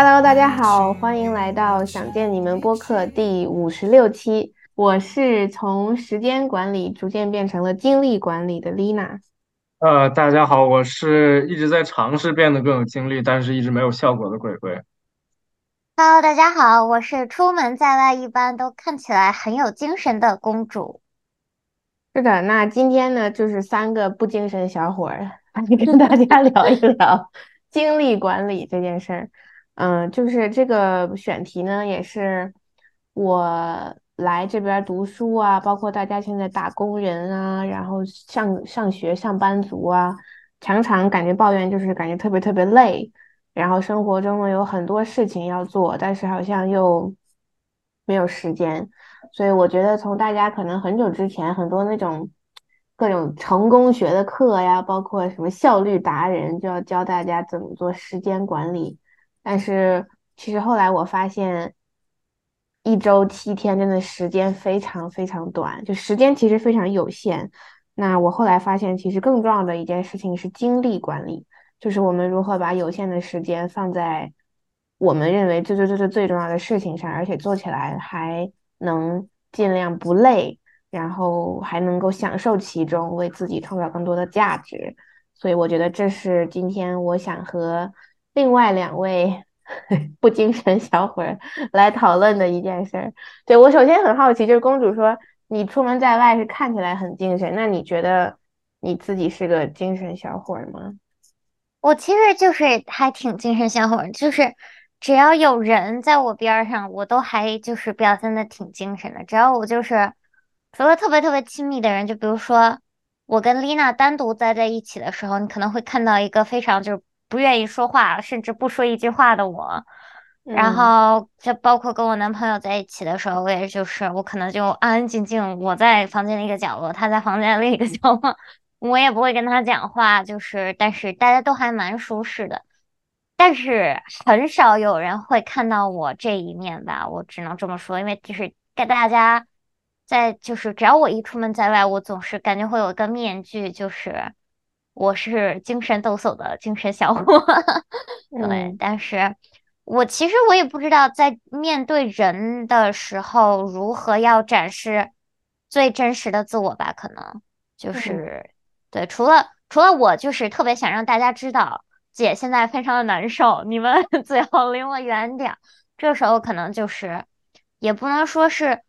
Hello，大家好，欢迎来到想见你们播客第五十六期。我是从时间管理逐渐变成了精力管理的 Lina。呃，大家好，我是一直在尝试变得更有精力，但是一直没有效果的鬼鬼。Hello，大家好，我是出门在外一般都看起来很有精神的公主。是的，那今天呢，就是三个不精神小伙儿来跟大家聊一聊精力管理这件事儿。嗯，就是这个选题呢，也是我来这边读书啊，包括大家现在打工人啊，然后上上学上班族啊，常常感觉抱怨，就是感觉特别特别累，然后生活中呢有很多事情要做，但是好像又没有时间。所以我觉得，从大家可能很久之前很多那种各种成功学的课呀，包括什么效率达人，就要教大家怎么做时间管理。但是其实后来我发现，一周七天真的时间非常非常短，就时间其实非常有限。那我后来发现，其实更重要的一件事情是精力管理，就是我们如何把有限的时间放在我们认为最最最最最重要的事情上，而且做起来还。能尽量不累，然后还能够享受其中，为自己创造更多的价值。所以我觉得这是今天我想和另外两位不精神小伙儿来讨论的一件事儿。对我首先很好奇，就是公主说你出门在外是看起来很精神，那你觉得你自己是个精神小伙儿吗？我其实就是还挺精神小伙儿，就是。只要有人在我边上，我都还就是表现的挺精神的。只要我就是除了特别特别亲密的人，就比如说我跟丽娜单独待在一起的时候，你可能会看到一个非常就是不愿意说话，甚至不说一句话的我。然后就包括跟我男朋友在一起的时候，我也就是我可能就安安静静，我在房间的一个角落，他在房间另一个角落，我也不会跟他讲话，就是但是大家都还蛮舒适的。但是很少有人会看到我这一面吧，我只能这么说，因为就是跟大家在就是只要我一出门在外，我总是感觉会有一个面具，就是我是精神抖擞的精神小伙。对，但是我其实我也不知道在面对人的时候如何要展示最真实的自我吧，可能就是对，除了除了我就是特别想让大家知道。姐现在非常的难受，你们 最好离我远点。这时候可能就是，也不能说是，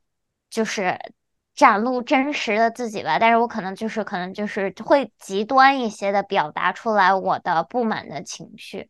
就是展露真实的自己吧。但是我可能就是可能就是会极端一些的表达出来我的不满的情绪，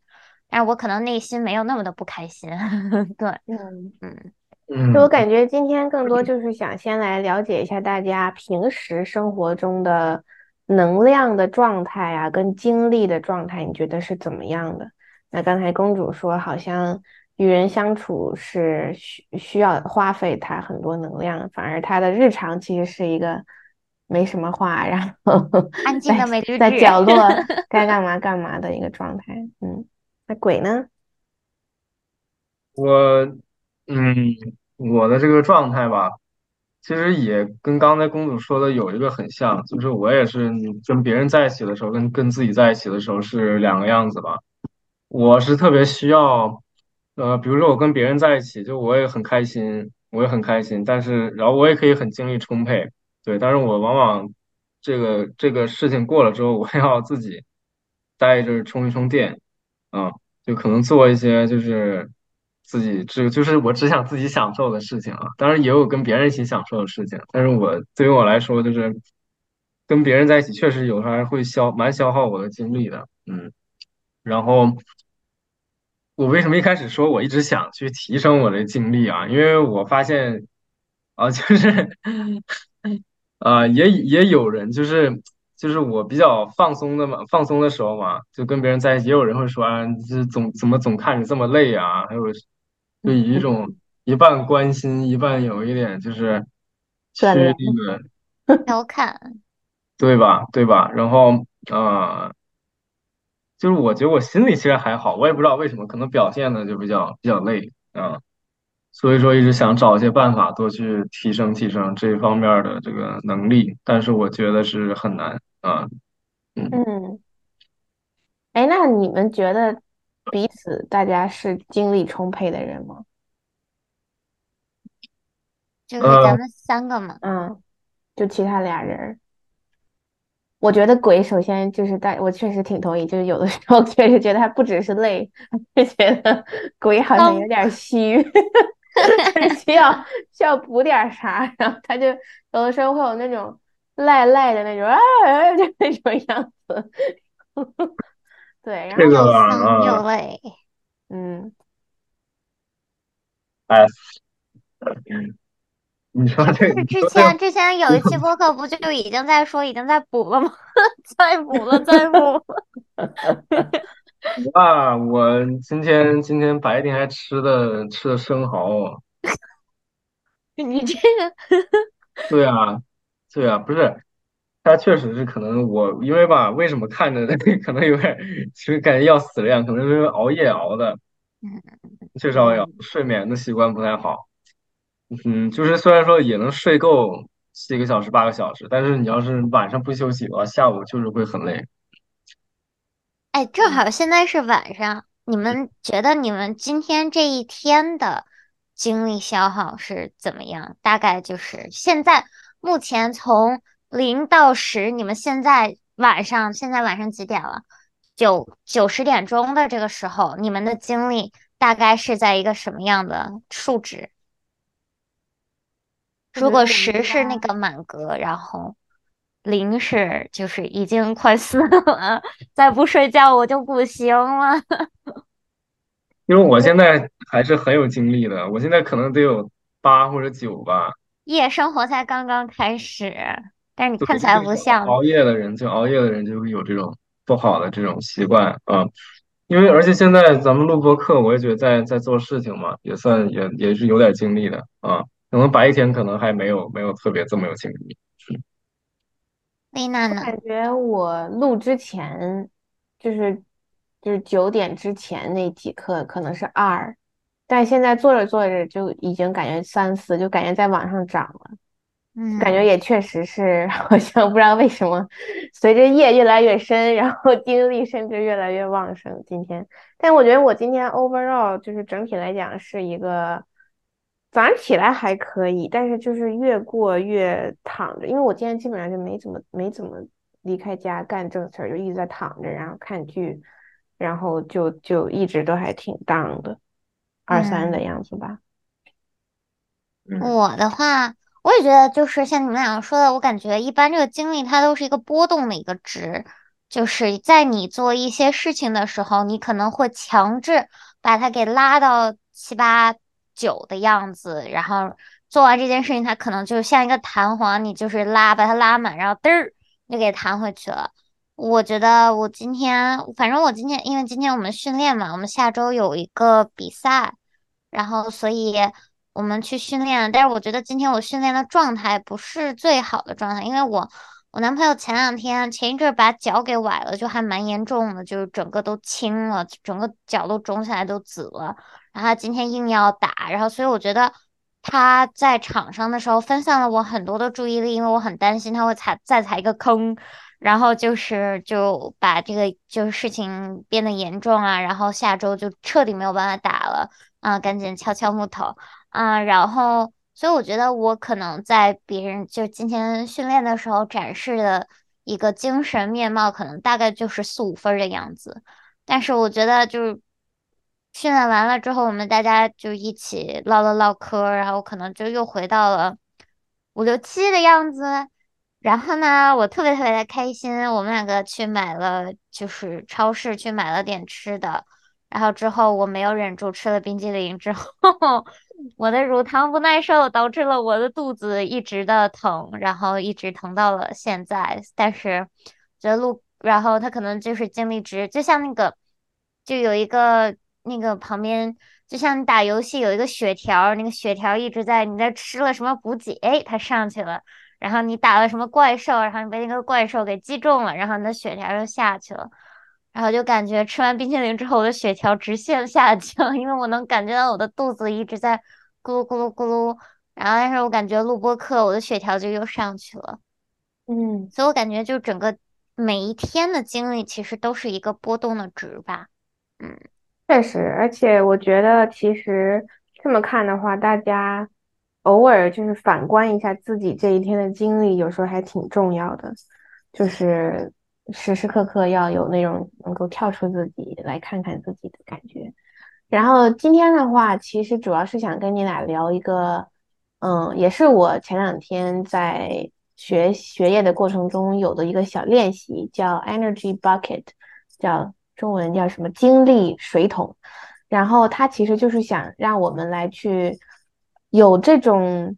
但是我可能内心没有那么的不开心。对，嗯嗯嗯，就我感觉今天更多就是想先来了解一下大家平时生活中的。能量的状态啊，跟精力的状态，你觉得是怎么样的？那刚才公主说，好像与人相处是需需要花费他很多能量，反而他的日常其实是一个没什么话，然后安静的 在角落该干嘛干嘛的一个状态。嗯，那鬼呢？我，嗯，我的这个状态吧。其实也跟刚才公主说的有一个很像，就是我也是跟别人在一起的时候，跟跟自己在一起的时候是两个样子吧。我是特别需要，呃，比如说我跟别人在一起，就我也很开心，我也很开心，但是然后我也可以很精力充沛，对，但是我往往这个这个事情过了之后，我要自己待着充一充电，啊，就可能做一些就是。自己只就是我只想自己享受的事情啊，当然也有跟别人一起享受的事情。但是我对于我来说，就是跟别人在一起，确实有时候还会消蛮消耗我的精力的。嗯，然后我为什么一开始说我一直想去提升我的精力啊？因为我发现啊，就是啊，也也有人就是就是我比较放松的嘛，放松的时候嘛，就跟别人在一起，也有人会说啊，这总怎么总看你这么累啊？还有。就以一种一半关心，一半有一点就是 去那个 调侃，对吧？对吧？然后啊，就是我觉得我心里其实还好，我也不知道为什么，可能表现的就比较比较累啊，所以说一直想找一些办法多去提升提升这方面的这个能力，但是我觉得是很难啊。嗯，哎，那你们觉得彼此大家是精力充沛的人吗？就是咱们三个嘛。嗯，就其他俩人。我觉得鬼首先就是大，我确实挺同意，就是有的时候 确实觉得他不只是累，就觉得鬼好像有点虚，需要需要补点啥，然后他就有的时候会有那种赖赖的那种啊，就那种样子。对，然后这又累。嗯，哎，你说这个，之前之前有一期 播客不就已经在说已经在补了吗？再补了，再补。啊，我今天今天白天还吃的吃的生蚝，你这个对啊，对啊，不是，他确实是可能我因为吧，为什么看着可能有点，其实感觉要死了样，可能是因为熬夜熬的，确实熬夜熬，睡眠的习惯不太好。嗯，就是虽然说也能睡够七个小时八个小时，但是你要是晚上不休息的话，下午就是会很累。哎，正好现在是晚上，你们觉得你们今天这一天的精力消耗是怎么样？大概就是现在目前从零到十，你们现在晚上现在晚上几点了？九九十点钟的这个时候，你们的精力大概是在一个什么样的数值？如果十是那个满格，然后零是就是已经快死了，再不睡觉我就不行了。因为我现在 还是很有精力的，我现在可能得有八或者九吧。夜生活才刚刚开始，但是你，看起来不像。熬夜的人，就熬夜的人就会有这种不好的这种习惯啊。因为而且现在咱们录播课，我也觉得在在做事情嘛，也算也也是有点精力的啊。可能白天可能还没有没有特别这么有精力。丽娜呢？感觉我录之前，就是就是九点之前那几课可能是二，但现在做着做着就已经感觉三四，就感觉在往上涨了。嗯感觉嗯，也确实是，好像不知道为什么，随着夜越来越深，然后精力甚至越来越旺盛。今天，但我觉得我今天 overall 就是整体来讲是一个早上起来还可以，但是就是越过越躺着，因为我今天基本上就没怎么没怎么离开家干正事儿，就一直在躺着，然后看剧，然后就就一直都还挺 down 的，二三的嗯。样子吧。嗯我的话，我也觉得就是像你们两个说的，我感觉一般这个精力它都是一个波动的一个值，就是在你做一些事情的时候，你可能会强制把它给拉到七八久的样子，然后做完这件事情，它可能就像一个弹簧，你就是拉把它拉满，然后嘚儿就给弹回去了。我觉得我今天，反正我今天，因为今天我们训练嘛，我们下周有一个比赛。然后所以我们去训练，但是我觉得今天我训练的状态不是最好的状态，因为我我男朋友前两天前一阵把脚给崴了，就还蛮严重的，就是整个都青了，整个脚都肿起来都紫了，然后今天硬要打，然后所以我觉得他在场上的时候分散了我很多的注意力，因为我很担心他会踩再踩一个坑。然后就是就把这个就事情变得严重啊，然后下周就彻底没有办法打了。啊，赶紧敲敲木头啊，然后，所以我觉得我可能在别人就今天训练的时候展示的一个精神面貌，可能大概就是四五分的样子。但是我觉得就是训练完了之后，我们大家就一起唠了唠嗑然后可能就又回到了五六七的样子。然后呢，我特别特别的开心，我们两个去买了，就是超市去买了点吃的。然后之后我没有忍住吃了冰激凌之后，我的乳糖不耐受导致了我的肚子一直的疼，然后一直疼到了现在。但是觉得路，然后他可能就是精力值，就像那个，就有一个那个旁边，就像你打游戏有一个血条，那个血条一直在，你在吃了什么补给，哎，它上去了。然后你打了什么怪兽，然后你被那个怪兽给击中了，然后你的血条又下去了。然后就感觉吃完冰淇淋之后，我的血条直线下降，因为我能感觉到我的肚子一直在咕噜咕噜咕噜。然后，但是我感觉录播课，我的血条就又上去了。嗯。所以我感觉就整个每一天的经历其实都是一个波动的值吧。嗯确实，而且我觉得其实这么看的话，大家偶尔就是反观一下自己这一天的经历，有时候还挺重要的，就是时时刻刻要有那种能够跳出自己来看看自己的感觉。然后今天的话，其实主要是想跟你俩聊一个，嗯，也是我前两天在学学业的过程中有的一个小练习，叫 Energy Bucket，叫中文叫什么精力水桶。然后它其实就是想让我们来去有这种，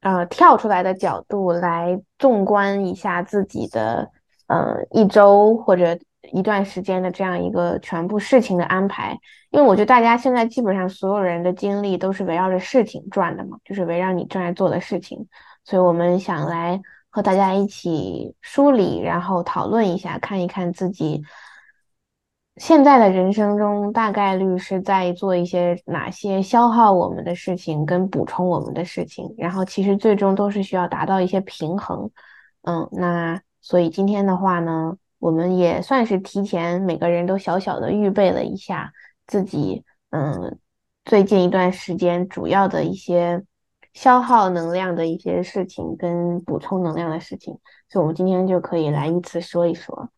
呃，跳出来的角度来纵观一下自己的，呃，一周或者一段时间的这样一个全部事情的安排。因为我觉得大家现在基本上所有人的精力都是围绕着事情转的嘛，就是围绕你正在做的事情，所以我们想来和大家一起梳理，然后讨论一下，看一看自己现在的人生中大概率是在做一些哪些消耗我们的事情，跟补充我们的事情，然后其实最终都是需要达到一些平衡。嗯，那所以今天的话呢，我们也算是提前每个人都小小的预备了一下。自己嗯，最近一段时间主要的一些消耗能量的一些事情跟补充能量的事情，所以我们今天就可以来依次说一说。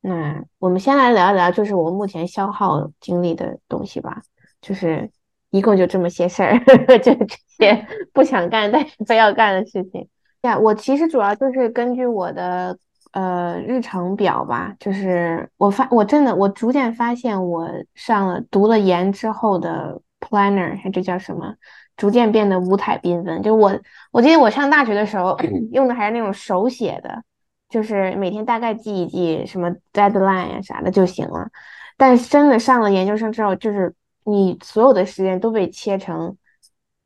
那我们先来聊一聊，就是我目前消耗精力的东西吧，就是一共就这么些事儿，就这些不想干但是非要干的事情。呀，我其实主要就是根据我的。呃，日程表吧，就是我发，我真的，我逐渐发现，我上了读了研之后的 planner，还这叫什么？逐渐变得五彩缤纷。就我，我记得我上大学的时候用的还是那种手写的，就是每天大概记一记什么 deadline 呀啥的就行了。但真的上了研究生之后，就是你所有的时间都被切成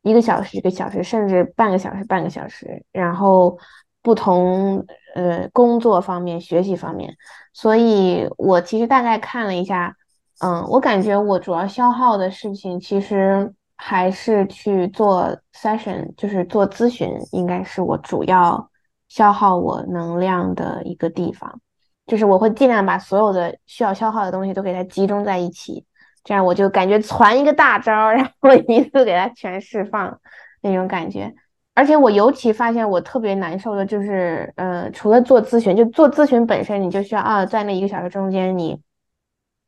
一个小时一个小时，甚至半个小时半个小时，然后。不同呃工作方面、学习方面，所以我其实大概看了一下，嗯，我感觉我主要消耗的事情其实还是去做 session，就是做咨询，应该是我主要消耗我能量的一个地方。就是我会尽量把所有的需要消耗的东西都给它集中在一起，这样我就感觉攒一个大招，然后一次给它全释放那种感觉。而且我尤其发现我特别难受的就是，呃，除了做咨询，就做咨询本身，你就需要啊，在那一个小时中间，你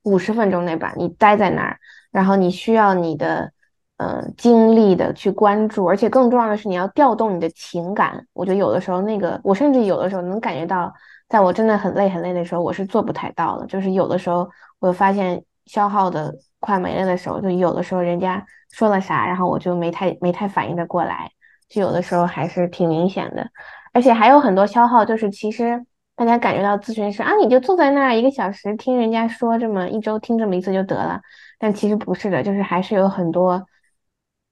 五十分钟内吧，你待在那儿，然后你需要你的，呃，精力的去关注，而且更重要的是你要调动你的情感。我觉得有的时候那个，我甚至有的时候能感觉到，在我真的很累很累的时候，我是做不太到的。就是有的时候我发现消耗的快没了的时候，就有的时候人家说了啥，然后我就没太没太反应的过来。就有的时候还是挺明显的，而且还有很多消耗，就是其实大家感觉到咨询师啊，你就坐在那儿一个小时听人家说这么一周听这么一次就得了，但其实不是的，就是还是有很多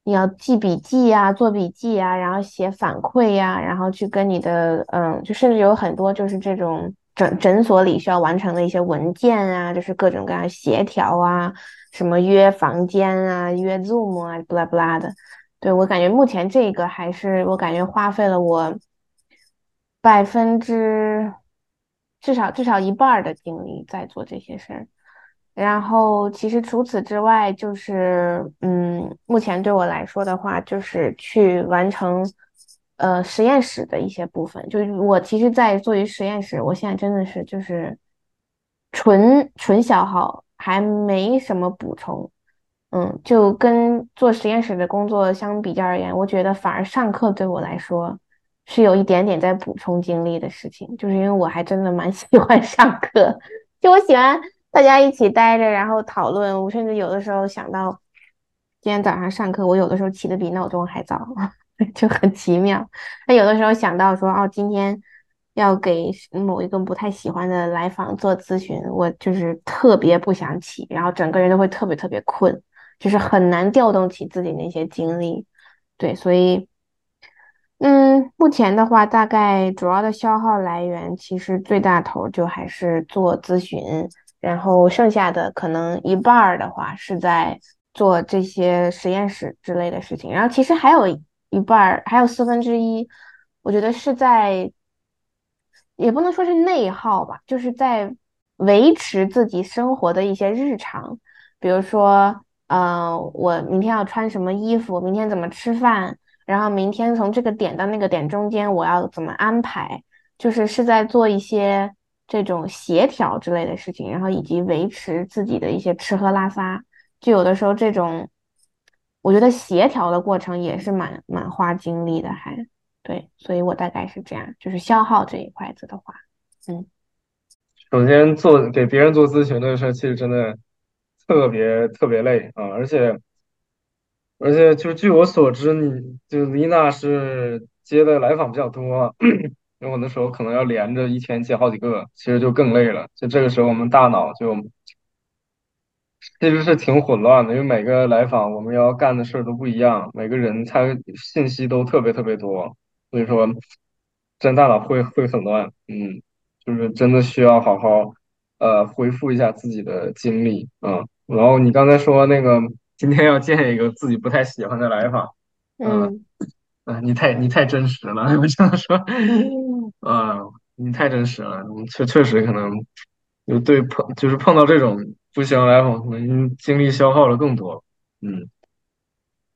你要记笔记呀、做笔记呀，然后写反馈呀，然后去跟你的嗯，就甚至有很多就是这种诊诊所里需要完成的一些文件啊，就是各种各样协调啊，什么约房间啊、约 Zoom 啊，不拉不拉的。对我感觉目前这个还是我感觉花费了我百分之至少至少一半的精力在做这些事儿，然后其实除此之外，就是嗯，目前对我来说的话，就是去完成呃实验室的一些部分。就是我其实，在做于实验室，我现在真的是就是纯纯消耗，还没什么补充。嗯，就跟做实验室的工作相比较而言，我觉得反而上课对我来说是有一点点在补充精力的事情，就是因为我还真的蛮 喜欢上课，就我喜欢大家一起待着，然后讨论。我甚至有的时候想到今天早上上课，我有的时候起的比闹钟还早，就很奇妙。那有的时候想到说，哦，今天要给某一个不太喜欢的来访做咨询，我就是特别不想起，然后整个人都会特别特别困。就是很难调动起自己那些精力，对，所以，嗯，目前的话，大概主要的消耗来源，其实最大头就还是做咨询，然后剩下的可能一半儿的话是在做这些实验室之类的事情，然后其实还有一半儿，还有四分之一，我觉得是在，也不能说是内耗吧，就是在维持自己生活的一些日常。比如说，呃，我明天要穿什么衣服，明天怎么吃饭，然后明天从这个点到那个点中间我要怎么安排，就是是在做一些这种协调之类的事情，然后以及维持自己的一些吃喝拉撒，就有的时候这种，我觉得协调的过程也是蛮蛮花精力的，还对，所以我大概是这样，就是消耗这一块子的话，嗯。首先做给别人做咨询的事儿，其实真的特别特别累啊，而且而且就据我所知，你就丽娜是接的来访比较多，有的时候可能要连着一天接好几个，其实就更累了。就这个时候，我们大脑就其实是挺混乱的，因为每个来访我们要干的事儿都不一样，每个人他信息都特别特别多，所以说真大脑会会很乱，嗯。就是真的需要好好呃恢复一下自己的精力啊。然后你刚才说那个今天要见一个自己不太喜欢的来访，嗯嗯，你太你太真实了，我只能说，啊，你太真实了，确确实可能就对碰就是碰到这种不喜欢来访，可能精力消耗了更多，嗯。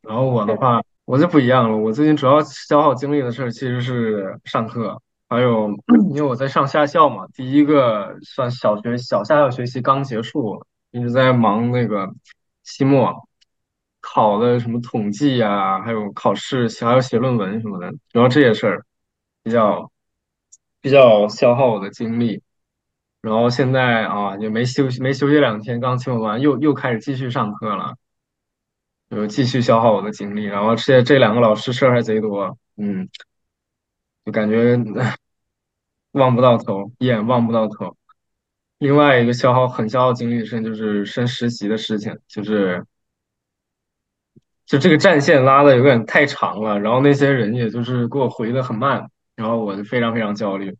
然后我的话，我就不一样了，我最近主要消耗精力的事儿其实是上课。还有，因为我在上下校嘛，第一个算小学小下校学习刚结束，一直在忙那个期末考的什么统计呀，还有考试，还有写论文什么的，主要这些事儿比较比较消耗我的精力。然后现在啊，也没休息，没休息两天，刚期末完，又又开始继续上课了，就继续消耗我的精力。然后这这两个老师事儿还贼多，嗯。就感觉 望不到头，一眼望不到头。另外一个消耗很消耗精力的事情就是升实习的事情，就是就这个战线拉的有点太长了，然后那些人也就是给我回的很慢，然后我就非常非常焦虑。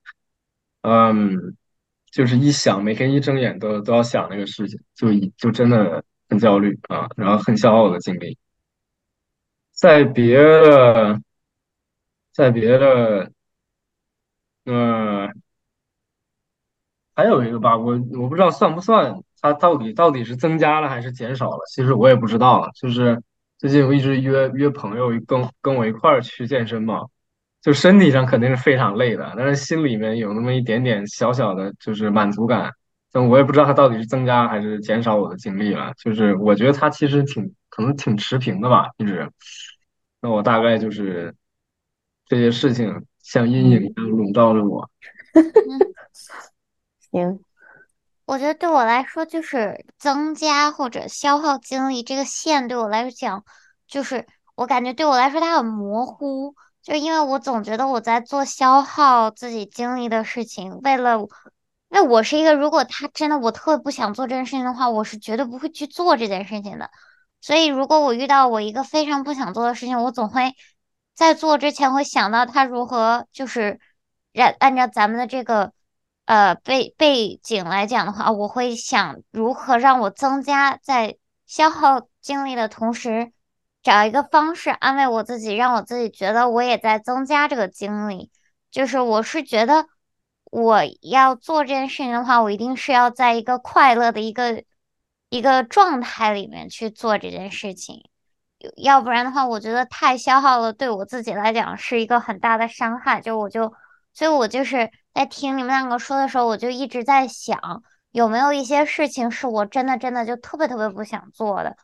嗯，就是一想每天一睁眼都都要想那个事情，就就真的很焦虑啊，然后很消耗我的精力。在别的，在别的。嗯，还有一个吧，我我不知道算不算，它到底到底是增加了还是减少了？其实我也不知道。就是最近我一直约约朋友跟跟我一块儿去健身嘛，就身体上肯定是非常累的，但是心里面有那么一点点小小的，就是满足感。但我也不知道它到底是增加还是减少我的精力了。就是我觉得它其实挺可能挺持平的吧，一直。那我大概就是这些事情。像阴影一样笼罩着我。行，我觉得对我来说，就是增加或者消耗精力这个线，对我来讲，就是我感觉对我来说它很模糊。就因为我总觉得我在做消耗自己精力的事情，为了，因为我是一个，如果他真的我特不想做这件事情的话，我是绝对不会去做这件事情的。所以，如果我遇到我一个非常不想做的事情，我总会。在做之前会想到他如何，就是按按照咱们的这个呃背背景来讲的话，我会想如何让我增加在消耗精力的同时，找一个方式安慰我自己，让我自己觉得我也在增加这个精力。就是我是觉得我要做这件事情的话，我一定是要在一个快乐的一个一个状态里面去做这件事情。要不然的话，我觉得太消耗了，对我自己来讲是一个很大的伤害。就我就，所以我就是在听你们两个说的时候，我就一直在想，有没有一些事情是我真的真的就特别特别不想做的。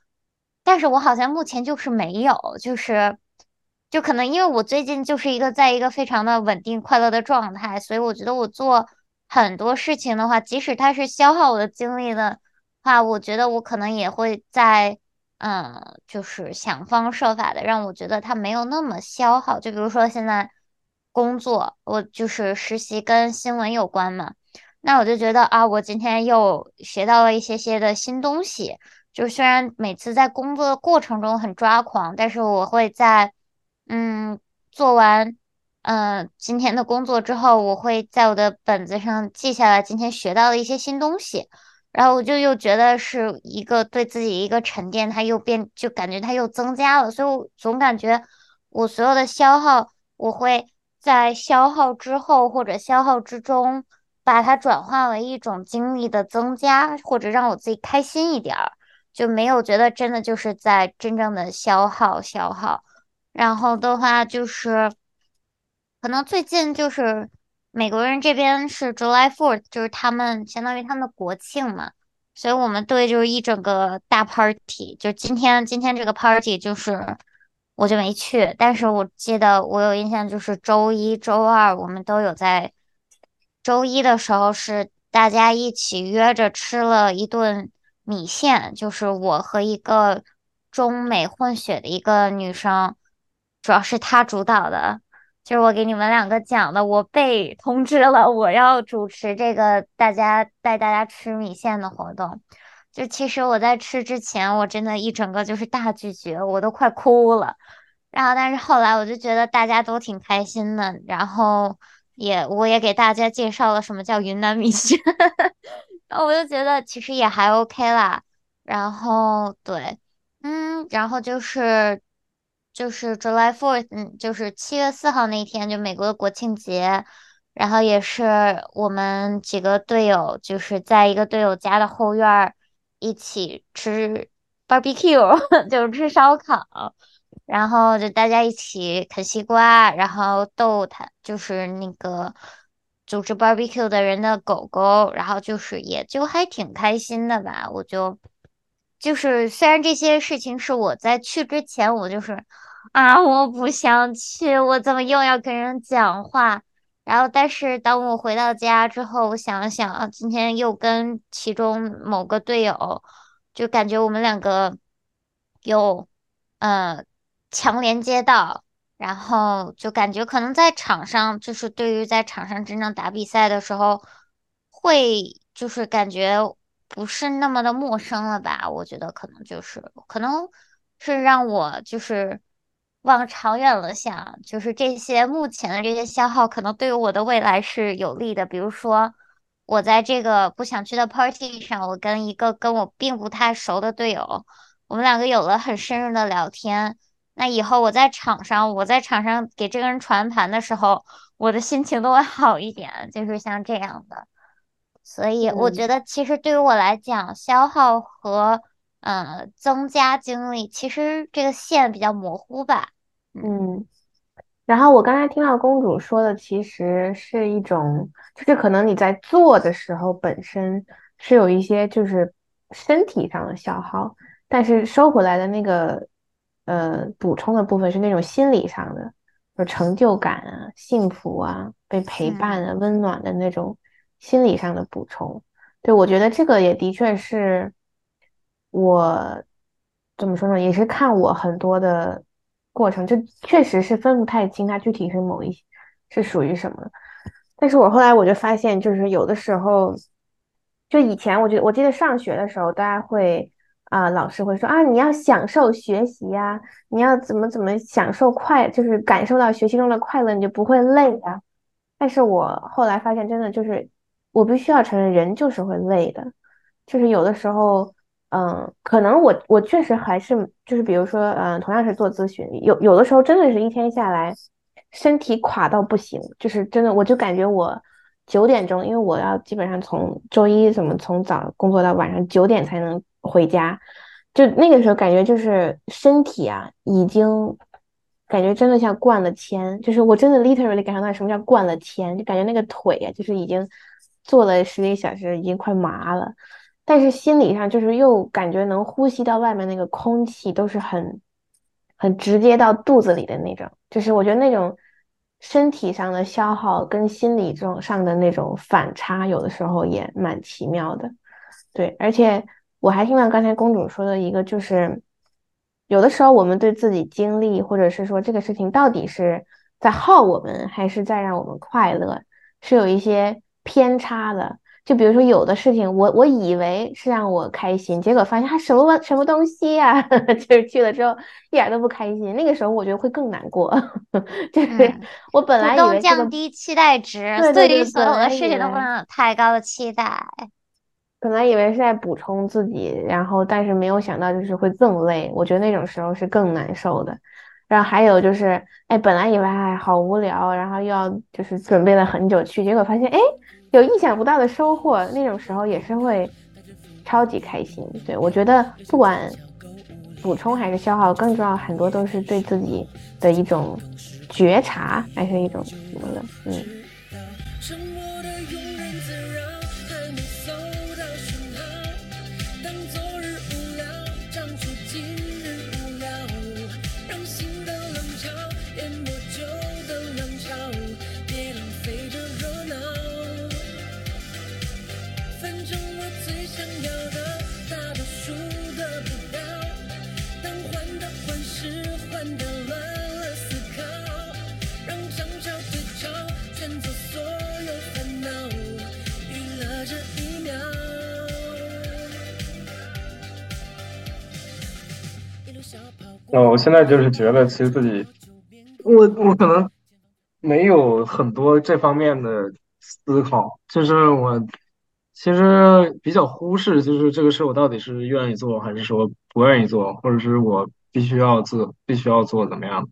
但是我好像目前就是没有，就是，就可能因为我最近就是一个在一个非常的稳定快乐的状态，所以我觉得我做很多事情的话，即使它是消耗我的精力的话，我觉得我可能也会在。嗯，就是想方设法的让我觉得它没有那么消耗。就比如说现在工作，我就是实习跟新闻有关嘛，那我就觉得啊，我今天又学到了一些些的新东西。就虽然每次在工作的过程中很抓狂，但是我会在嗯做完嗯今天的工作之后，我会在我的本子上记下来今天学到的一些新东西。然后我就又觉得是一个对自己一个沉淀，它又变，就感觉它又增加了，所以我总感觉我所有的消耗，我会在消耗之后或者消耗之中，把它转化为一种精力的增加，或者让我自己开心一点儿。就没有觉得真的就是在真正的消耗消耗。然后的话就是，可能最近就是美国人这边是 July Fourth，就是他们相当于他们的国庆嘛，所以我们队就是一整个大 party，就今天今天这个 party 就是我就没去，但是我记得我有印象就是周一周二我们都有在，周一的时候是大家一起约着吃了一顿米线，就是我和一个中美混血的一个女生。主要是她主导的，就是我给你们两个讲的，我被通知了，我要主持这个大家带大家吃米线的活动。就其实我在吃之前，我真的一整个就是大拒绝，我都快哭了。然后但是后来我就觉得大家都挺开心的，然后也我也给大家介绍了什么叫云南米线，然后我就觉得其实也还 OK 啦。然后对，嗯，然后就是。就是 July Fourth，嗯，就是七月四号那天，就美国的国庆节，然后也是我们几个队友，就是在一个队友家的后院儿一起吃 barbecue，就是吃烧烤，然后就大家一起啃西瓜，然后逗他，就是那个组织 barbecue 的人的狗狗，然后就是也就还挺开心的吧，我就。就是虽然这些事情是我在去之前，我就是啊，我不想去，我怎么又要跟人讲话？然后，但是当我回到家之后，我想了想，今天又跟其中某个队友，就感觉我们两个有呃强连接到，然后就感觉可能在场上，就是对于在场上真正打比赛的时候，会就是感觉。不是那么的陌生了吧？我觉得可能就是，可能是让我就是往长远了想，就是这些目前的这些消耗，可能对于我的未来是有利的。比如说，我在这个不想去的 party 上，我跟一个跟我并不太熟的队友，我们两个有了很深入的聊天。那以后我在场上，我在场上给这个人传盘的时候，我的心情都会好一点，就是像这样的。所以我觉得，其实对于我来讲，消耗和嗯增加精力，其实这个线比较模糊吧。嗯，然后我刚才听到公主说的，其实是一种，就是可能你在做的时候本身是有一些就是身体上的消耗，但是收回来的那个呃补充的部分是那种心理上的，有成就感啊、幸福啊、被陪伴啊、温暖的那种。心理上的补充，对我觉得这个也的确是我怎么说呢，也是看我很多的过程，就确实是分不太清它具体是某一是属于什么。但是我后来我就发现，就是有的时候，就以前我觉得我记得上学的时候，大家会啊，老师会说啊，你要享受学习呀，你要怎么怎么享受快，就是感受到学习中的快乐，你就不会累呀。但是我后来发现，真的就是。我必须要承认，人就是会累的，就是有的时候，嗯，可能我我确实还是就是比如说，嗯，同样是做咨询，有有的时候真的是一天下来，身体垮到不行，就是真的，我就感觉我九点钟，因为我要基本上从周一怎么从早工作到晚上九点才能回家，就那个时候感觉就是身体啊，已经感觉真的像灌了铅，就是我真的 literally 感受到什么叫灌了铅，就感觉那个腿啊，就是已经。坐了十几个小时，已经快麻了，但是心理上就是又感觉能呼吸到外面那个空气，都是很很直接到肚子里的那种。就是我觉得那种身体上的消耗跟心理这种上的那种反差，有的时候也蛮奇妙的。对，而且我还听到刚才公主说的一个，就是有的时候我们对自己经历，或者是说这个事情到底是在耗我们，还是在让我们快乐，是有一些。偏差的，就比如说有的事情，我我以为是让我开心，结果发现它什么什么东西呀，就是去了之后一点都不开心。那个时候我觉得会更难过，就是我本来以为降低期待值，对于所有的事情都不能有太高的期待。本来以为是在补充自己，然后但是没有想到就是会更累。我觉得那种时候是更难受的。然后还有就是，哎，本来以为哎好无聊，然后又要就是准备了很久去，结果发现哎有意想不到的收获，那种时候也是会超级开心。对我觉得不管补充还是消耗，更重要很多都是对自己的一种觉察，还是一种什么的，嗯。想要的大多数得不到，当患得患失患得乱了思考，让争吵对吵卷走所有烦恼，娱乐这一秒。哦，我现在就是觉得，其实自己，我我可能没有很多这方面的思考，就是我。其实比较忽视，就是这个事我到底是愿意做还是说不愿意做，或者是我必须要做，必须要做怎么样？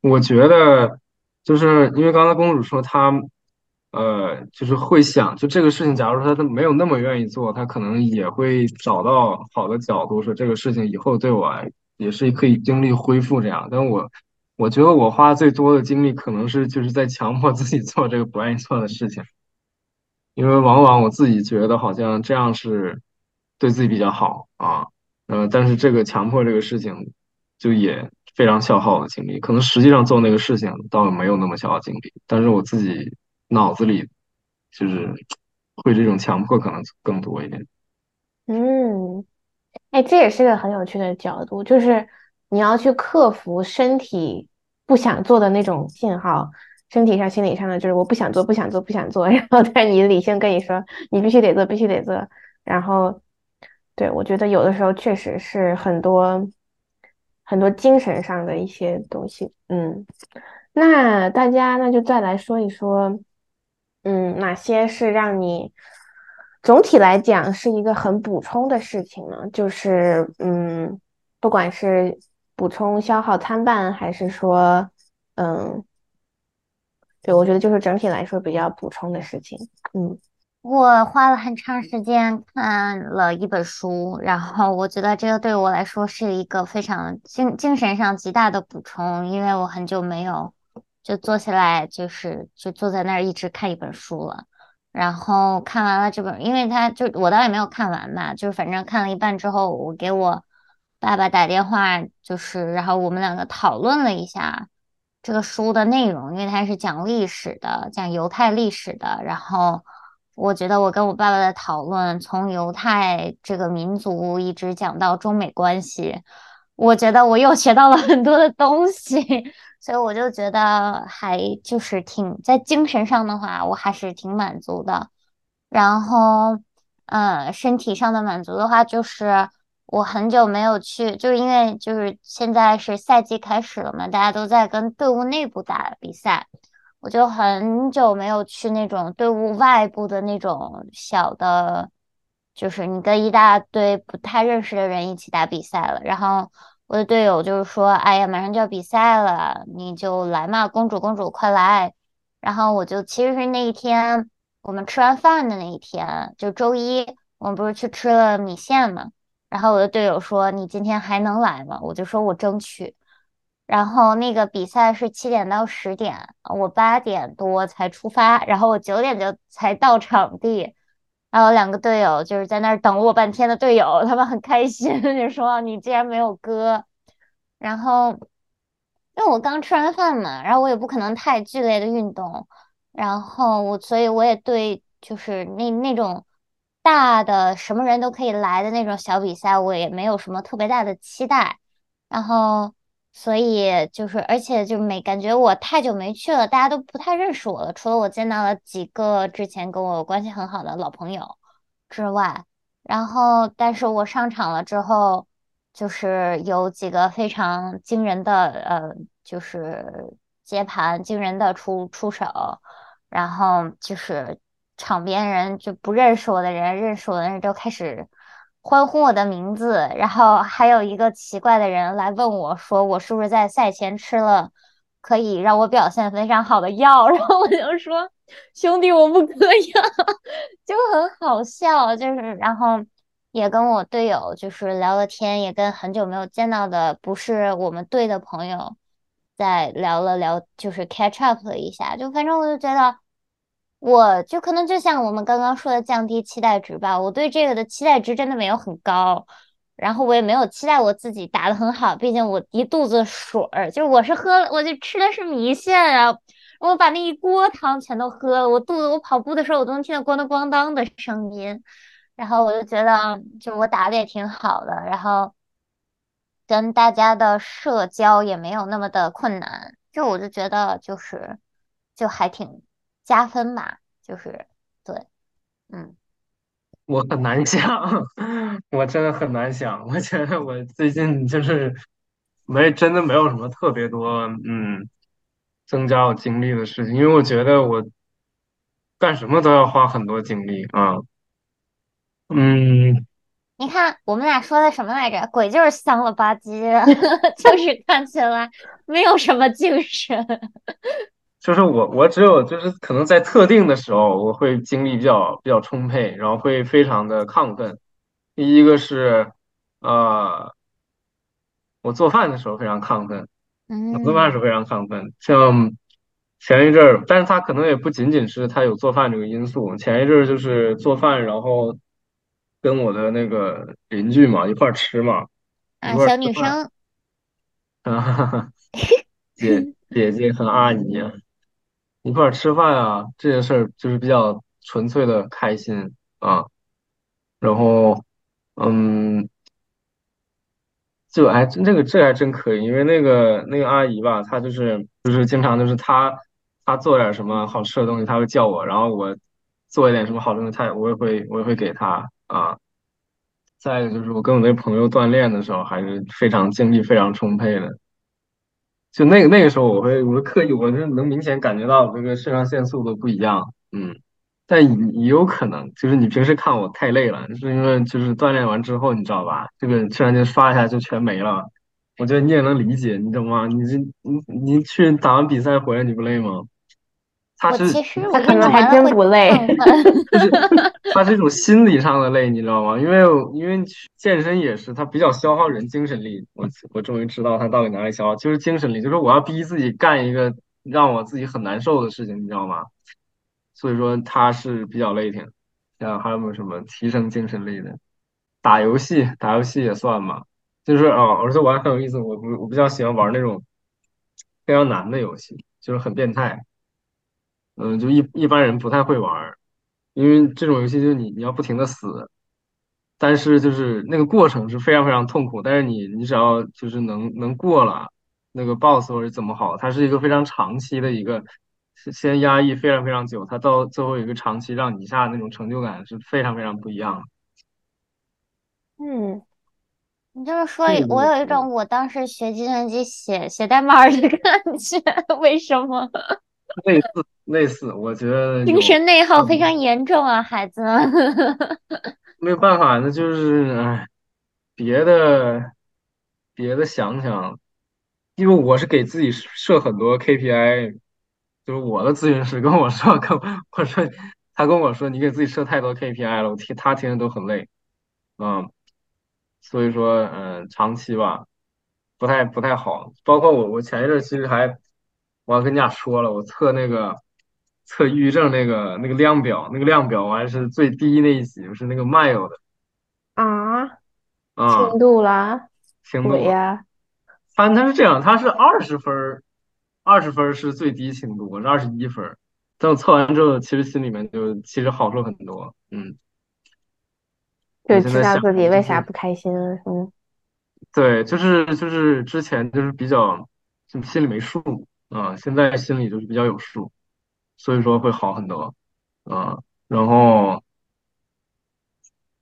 我觉得就是因为刚才公主说她，呃，就是会想，就这个事情，假如说她没有那么愿意做，她可能也会找到好的角度，说这个事情以后对我。也是可以精力恢复这样，但我我觉得我花最多的精力可能是就是在强迫自己做这个不愿意做的事情，因为往往我自己觉得好像这样是对自己比较好啊，呃，但是这个强迫这个事情就也非常消耗我的精力，可能实际上做那个事情倒没有那么消耗精力，但是我自己脑子里就是会这种强迫可能更多一点，嗯。哎，这也是个很有趣的角度，就是你要去克服身体不想做的那种信号，身体上、心理上的，就是我不想做、不想做、不想做，然后但是你理性跟你说，你必须得做，必须得做。然后，对我觉得有的时候确实是很多很多精神上的一些东西。嗯，那大家那就再来说一说，嗯，哪些是让你。总体来讲是一个很补充的事情呢，就是嗯，不管是补充消耗参半，还是说嗯，对我觉得就是整体来说比较补充的事情。嗯，我花了很长时间看了一本书，然后我觉得这个对我来说是一个非常精精神上极大的补充，因为我很久没有就坐下来就是就坐在那儿一直看一本书了。然后看完了这本，因为他就我倒也没有看完嘛，就是反正看了一半之后，我给我爸爸打电话，就是然后我们两个讨论了一下这个书的内容，因为它是讲历史的，讲犹太历史的。然后我觉得我跟我爸爸的讨论，从犹太这个民族一直讲到中美关系，我觉得我又学到了很多的东西。所以我就觉得还就是挺在精神上的话，我还是挺满足的。然后，嗯，身体上的满足的话，就是我很久没有去，就是因为就是现在是赛季开始了嘛，大家都在跟队伍内部打比赛，我就很久没有去那种队伍外部的那种小的，就是你跟一大堆不太认识的人一起打比赛了，然后。我的队友就是说：“哎呀，马上就要比赛了，你就来嘛，公主公主快来！”然后我就其实是那一天我们吃完饭的那一天，就周一，我们不是去吃了米线嘛。然后我的队友说：“你今天还能来吗？”我就说：“我争取。”然后那个比赛是七点到十点，我八点多才出发，然后我九点就才到场地。然后两个队友就是在那儿等了我半天的队友，他们很开心，就说你竟然没有割。然后，因为我刚吃完饭嘛，然后我也不可能太剧烈的运动，然后我所以我也对就是那那种大的什么人都可以来的那种小比赛，我也没有什么特别大的期待。然后。所以就是，而且就没感觉我太久没去了，大家都不太认识我了。除了我见到了几个之前跟我关系很好的老朋友之外，然后，但是我上场了之后，就是有几个非常惊人的，呃，就是接盘惊人的出出手，然后就是场边人就不认识我的人，认识我的人就开始。欢呼我的名字，然后还有一个奇怪的人来问我，说我是不是在赛前吃了可以让我表现非常好的药？然后我就说，兄弟，我不嗑药，就很好笑。就是，然后也跟我队友就是聊了天，也跟很久没有见到的不是我们队的朋友在聊了聊，就是 catch up 了一下。就反正我就觉得，我就可能就像我们刚刚说的降低期待值吧，我对这个的期待值真的没有很高，然后我也没有期待我自己打得很好，毕竟我一肚子水儿，就我是喝了，我就吃的是米线啊，我把那一锅汤全都喝了，我肚子我跑步的时候我都能听到咣当咣当的声音。然后我就觉得，就我打的也挺好的，然后跟大家的社交也没有那么的困难，就我就觉得就是就还挺加分吧，就是对，嗯，我很难想，我真的很难想。我觉得我最近就是没真的没有什么特别多嗯增加我精力的事情，因为我觉得我干什么都要花很多精力啊。嗯，你看我们俩说的什么来着？鬼就是香了吧唧，就是看起来没有什么精神。就是我我只有就是可能在特定的时候，我会精力比较比较充沛，然后会非常的亢奋。第一个是呃，我做饭的时候非常亢奋。我做饭嗯，是非常亢奋，像前一阵儿，但是他可能也不仅仅是他有做饭这个因素。前一阵儿就是做饭，然后跟我的那个邻居嘛一块儿吃嘛，一啊，小女生，啊，姐姐姐和阿姨啊一块吃饭啊，这件事儿就是比较纯粹的开心啊。然后，嗯，就哎，这个这还真可以，因为那个那个阿姨吧，她就是就是经常就是她她做点什么好吃的东西，她会叫我，然后我做一点什么好东西，她也我也会我也会给她啊。再一个就是我跟我那朋友锻炼的时候，还是非常精力非常充沛的。就那个那个时候，我会我会刻意，我就能明显感觉到这个肾上腺素都不一样，嗯。但也有可能，就是你平时看我太累了，是因为就是锻炼完之后，你知道吧？这个突然间刷一下就全没了。我觉得你也能理解，你懂吗？你这你你去打完比赛回来，你不累吗？他是其实我他可运能还真不累。亢奋。就是 它是一种心理上的累，你知道吗？因为因为健身也是，它比较消耗人精神力。我我终于知道它到底哪里消耗，就是精神力，就是我要逼自己干一个让我自己很难受的事情，你知道吗？所以说它是比较累挺。像还有没有什么提升精神力的？打游戏，打游戏也算吧。就是哦，而且我还很有意思，我不我比较喜欢玩那种非常难的游戏，就是很变态。嗯，就一一般人不太会玩儿，因为这种游戏就是你你要不停的死，但是就是那个过程是非常非常痛苦，但是你你只要就是能能过了那个 BOSS 或者怎么好，它是一个非常长期的一个先压抑非常非常久，它到最后一个长期让你一下那种成就感是非常非常不一样的。嗯，你就是说，这个我有一嗯种我当时学计算机写写代码儿的 感觉，为什么？类似类似，我觉得精神内耗非常严重啊，孩子们。没有办法，那就是哎，别的别的想想。因为我是给自己设很多 KPI，就是我的咨询师跟我说，跟我说，他跟我说你给自己设太多 KPI 了，我听他听着都很累，嗯，所以说，嗯，长期吧，不太不太好。包括我，我前一阵其实还，我还跟你俩说了，我测那个测抑郁症那个那个量表，那个量表我还是最低那一级，是那个 mild 的，啊，啊、轻度了，轻度呀。反正！它它是这样，它是二十分儿，二十分是最低轻度，我是二十一分儿。但我测完之后，其实心里面就其实好受很多。嗯，对就知道自己为啥不开心了，嗯对，就是就是之前就是比较就心里没数啊，现在心里就是比较有数，所以说会好很多啊。然后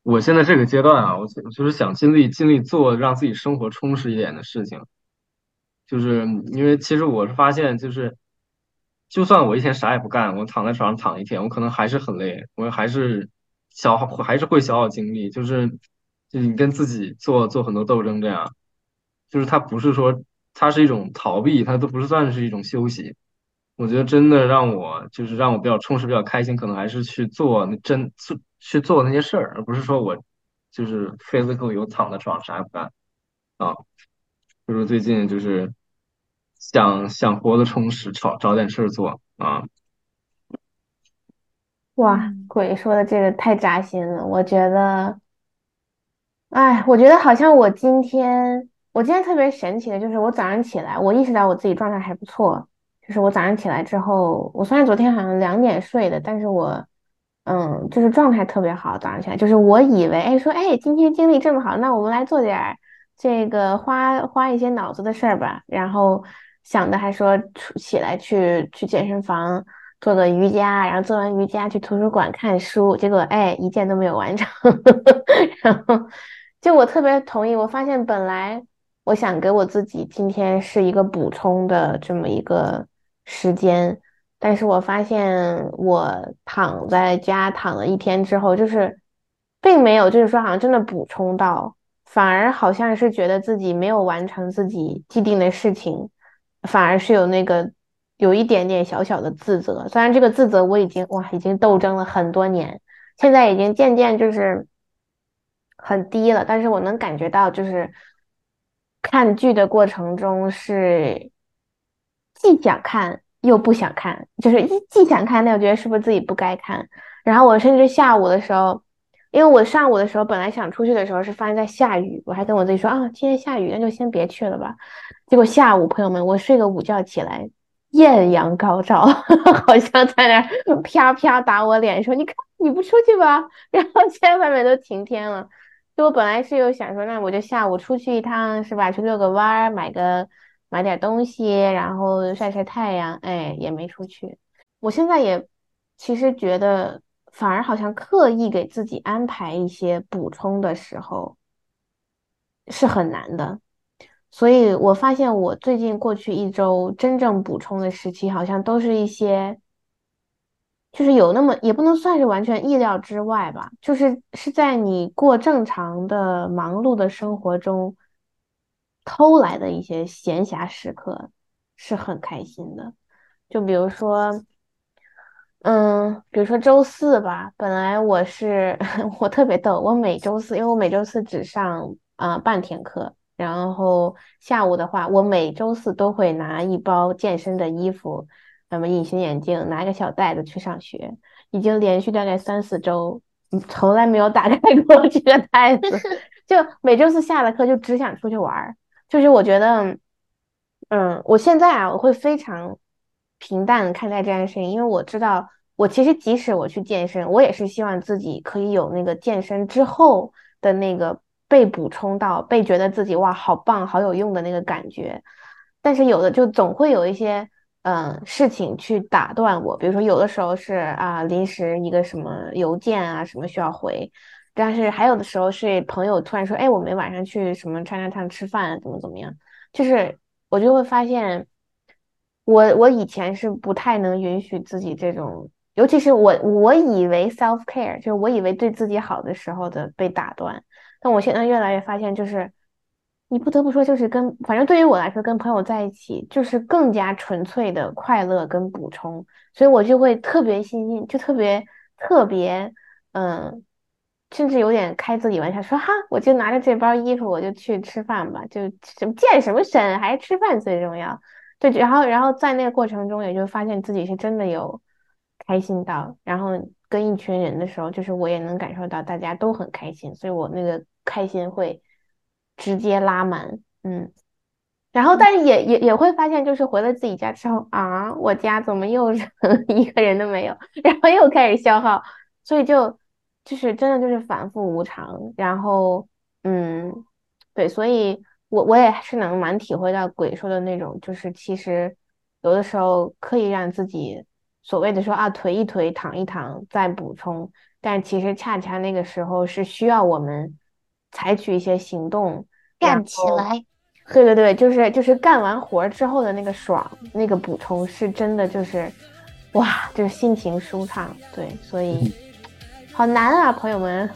我现在这个阶段啊，我就是想尽力尽力做让自己生活充实一点的事情。就是因为其实我是发现，就是就算我一天啥也不干，我躺在床上躺一天，我可能还是很累，我还是消耗，还是会消耗精力。就是就你跟自己做做很多斗争，这样就是它不是说它是一种逃避，它都不是算是一种休息。我觉得真的让我就是让我比较充实、比较开心，可能还是去做那真去去做那些事儿，而不是说我就是 physical 有躺的床啥也不干啊，就是最近就是想想活得充实，找找点事儿做啊。哇，鬼说的这个太扎心了，我觉得，哎，我觉得好像我今天，我今天特别神奇的就是我早上起来，我意识到我自己状态还不错，就是我早上起来之后，我虽然昨天好像两点睡的，但是我，嗯，就是状态特别好，早上起来就是我以为，哎，说，哎，今天精力这么好，那我们来做点儿这个花花一些脑子的事儿吧，然后想的还说起来去去健身房。做个瑜伽，然后做完瑜伽去图书馆看书，结果哎一件都没有完成。然后就我特别同意，我发现本来我想给我自己今天是一个补充的这么一个时间，但是我发现我躺在家躺了一天之后，就是并没有就是说好像真的补充到，反而好像是觉得自己没有完成自己既定的事情，反而是有那个。有一点点小小的自责，虽然这个自责我已经哇已经斗争了很多年，现在已经渐渐就是很低了，但是我能感觉到就是看剧的过程中是既想看又不想看，就是一既想看，那我觉得是不是自己不该看？然后我甚至下午的时候，因为我上午的时候本来想出去的时候是发现在下雨，我还跟我自己说啊今天下雨那就先别去了吧。结果下午朋友们我睡个午觉起来。艳阳高照，好像在那啪啪打我脸，说：“你看你不出去吧？”然后现在外面都晴天了。就我本来是有想说，那我就下午出去一趟，是吧？去遛个弯儿，买个买点东西，然后晒晒太阳。哎，也没出去。我现在也其实觉得，反而好像刻意给自己安排一些补充的时候是很难的。所以我发现，我最近过去一周真正补充的时期，好像都是一些，就是有那么也不能算是完全意料之外吧，就是是在你过正常的忙碌的生活中偷来的一些闲暇时刻，是很开心的。就比如说，嗯，比如说周四吧，本来我是 我特别逗，我每周四，因为我每周四只上啊半天课。然后下午的话，我每周四都会拿一包健身的衣服，那么隐形眼镜，拿一个小袋子去上学，已经连续大概三四周，从来没有打开过这个 袋子，就每周四下了课就只想出去玩儿。就是我觉得，嗯，我现在啊，我会非常平淡看待这件事情，因为我知道，我其实即使我去健身，我也是希望自己可以有那个健身之后的那个。被补充到，被觉得自己哇好棒好有用的那个感觉，但是有的就总会有一些嗯事情去打断我，比如说有的时候是啊临时一个什么邮件啊什么需要回，但是还有的时候是朋友突然说哎我们晚上去什么川菜吃饭怎么怎么样，就是我就会发现我我以前是不太能允许自己这种，尤其是我我以为 self care 就是我以为对自己好的时候的被打断。但我现在越来越发现，就是你不得不说，就是跟反正对于我来说，跟朋友在一起就是更加纯粹的快乐跟补充，所以我就会特别心心，就特别特别，嗯，甚至有点开自己玩笑，说哈，我就拿着这包衣服，我就去吃饭吧，就什么健什么身，还是吃饭最重要。对，然后然后在那个过程中，也就发现自己是真的有开心到，然后。跟一群人的时候，就是我也能感受到大家都很开心，所以我那个开心会直接拉满，嗯。然后，但是也也也会发现，就是回了自己家之后啊，我家怎么又 一个人都没有，然后又开始消耗，所以就就是真的就是反复无常。然后，嗯，对，所以我我也是能蛮体会到鬼说的那种，就是其实有的时候刻意让自己。所谓的说啊，腿一腿，躺一躺，再补充，但其实恰恰那个时候是需要我们采取一些行动，干起来。对对对，就是就是干完活之后的那个爽，那个补充是真的，就是哇，就是心情舒畅。对，所以好难啊朋友们。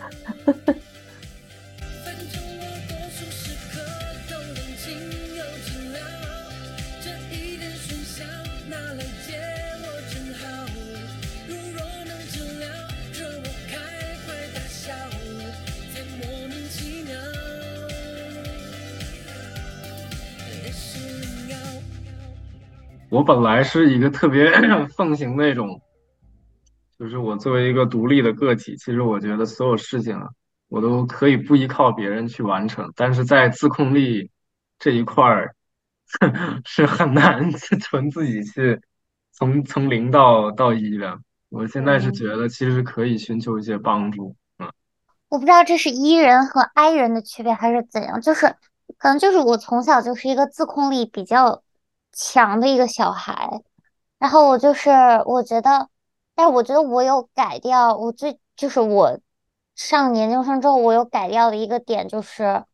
我本来是一个特别 奉行那种就是我作为一个独立的个体，其实我觉得所有事情啊，我都可以不依靠别人去完成，但是在自控力这一块儿 是很难 纯自己去从从零到到一的。我现在是嗯觉得其实可以寻求一些帮助，嗯。我不知道这是 E 人和 I 人的区别还是怎样，就是可能就是我从小就是一个自控力比较强的一个小孩，然后我就是我觉得，但我觉得我有改掉，我最就是我上研究生之后，我有改掉的一个点就是，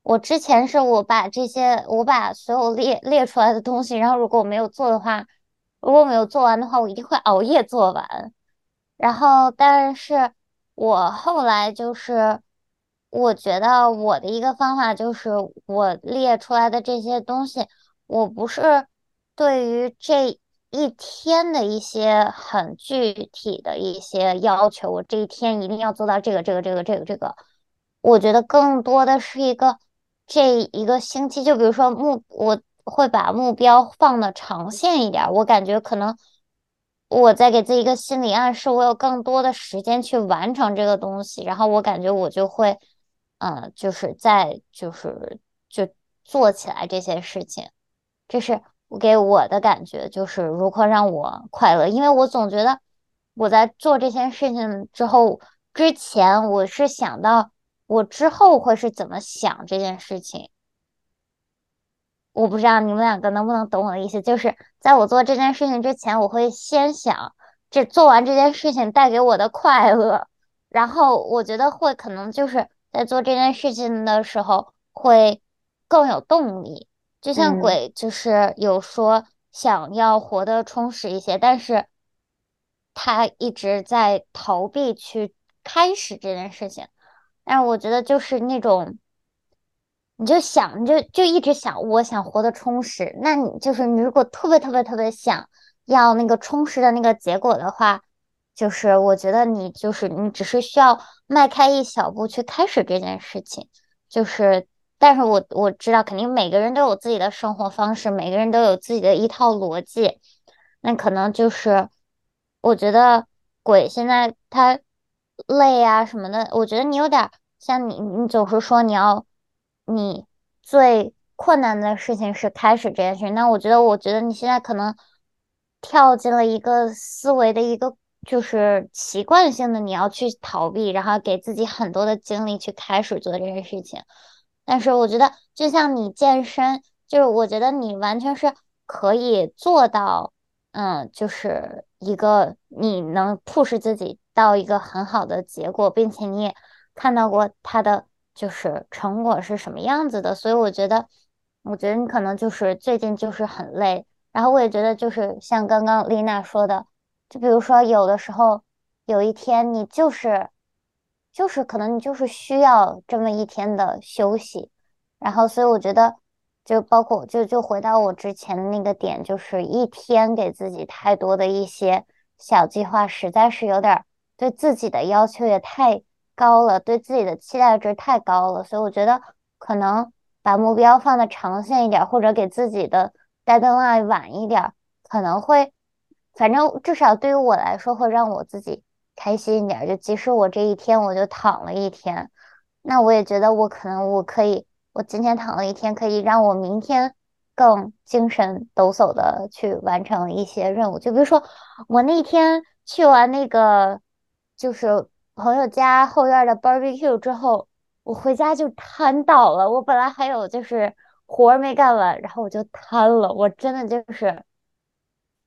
我之前是我把这些我把所有列列出来的东西，然后如果我没有做的话，如果没有做完的话，我一定会熬夜做完。然后，但是我后来就是，我觉得我的一个方法就是，我列出来的这些东西，我不是对于这一天的一些很具体的一些要求，我这一天一定要做到这个、这个、这个、这个、这个。我觉得更多的是一个这一个星期，就比如说目，我会把目标放的长线一点，我感觉可能。我在给自己一个心理暗示，我有更多的时间去完成这个东西，然后我感觉我就会，嗯，就是在就是就做起来这些事情，这是给我的感觉，就是如何让我快乐，因为我总觉得我在做这件事情之后，之前我是想到我之后会是怎么想这件事情。我不知道你们两个能不能懂我的意思，就是在我做这件事情之前，我会先想这做完这件事情带给我的快乐，然后我觉得会可能就是在做这件事情的时候会更有动力。就像嗯鬼就是有说想要活得充实一些，但是他一直在逃避去开始这件事情。但是我觉得就是那种。你就想，你就就一直想，我想活得充实。那你就是你，如果特别特别特别想要那个充实的那个结果的话，就是我觉得你就是你只是需要迈开一小步去开始这件事情。就是，但是我我知道，肯定每个人都有自己的生活方式，每个人都有自己的一套逻辑。那可能就是，我觉得鬼现在他累啊什么的，我觉得你有点像你，你总是说你要。你最困难的事情是开始这件事，那我觉得，我觉得你现在可能跳进了一个思维的一个就是习惯性的，你要去逃避，然后给自己很多的精力去开始做这件事情。但是我觉得，就像你健身，就是我觉得你完全是可以做到，嗯，就是一个你能 push 自己到一个很好的结果，并且你也看到过他的。就是成果是什么样子的，所以我觉得，我觉得你可能就是最近就是很累，然后我也觉得就是像刚刚丽娜说的，就比如说有的时候有一天你就是就是可能你就是需要这么一天的休息，然后所以我觉得就包括就就回到我之前的那个点，就是一天给自己太多的一些小计划，实在是有点对自己的要求也太。高了，对自己的期待值太高了，所以我觉得可能把目标放的长线一点，或者给自己的 deadline 晚一点，可能会，反正至少对于我来说，会让我自己开心一点。就即使我这一天我就躺了一天，那我也觉得我可能我可以，我今天躺了一天，可以让我明天更精神抖擞的去完成一些任务。就比如说我那天去完那个，就是。朋友家后院的 barbecue 之后，我回家就瘫倒了。我本来还有就是活儿没干完，然后我就瘫了。我真的就是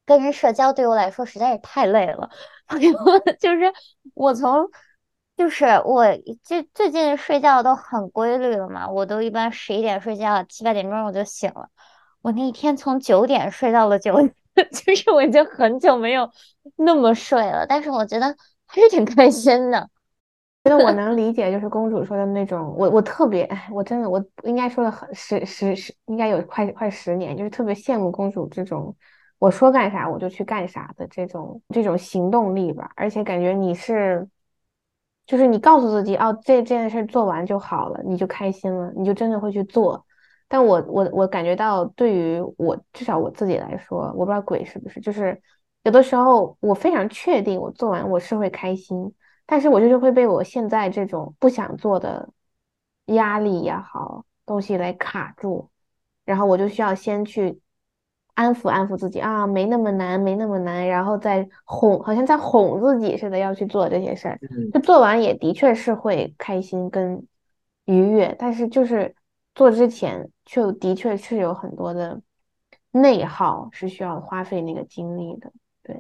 跟人社交对我来说实在是太累了。就是我从就是我最最近睡觉都很规律了嘛，我都一般十一点睡觉，七八点钟我就醒了。我那一天从九点睡到了九点，就是我已经很久没有那么睡了。但是我觉得。还是挺开心的，觉得我能理解，就是公主说的那种，我我特别，我真的我应该说了很十十十，应该有快快十年，就是特别羡慕公主这种，我说干啥我就去干啥的这种这种行动力吧，而且感觉你是，就是你告诉自己，哦，这这件事做完就好了，你就开心了，你就真的会去做。但我我我感觉到，对于我至少我自己来说，我不知道鬼是不是，就是有的时候我非常确定我做完我是会开心，但是我就是会被我现在这种不想做的压力也好东西来卡住，然后我就需要先去安抚安抚自己啊，没那么难，没那么难，然后再哄，好像在哄自己似的要去做这些事儿，就做完也的确是会开心跟愉悦，但是就是做之前就的确是有很多的内耗，是需要花费那个精力的，对。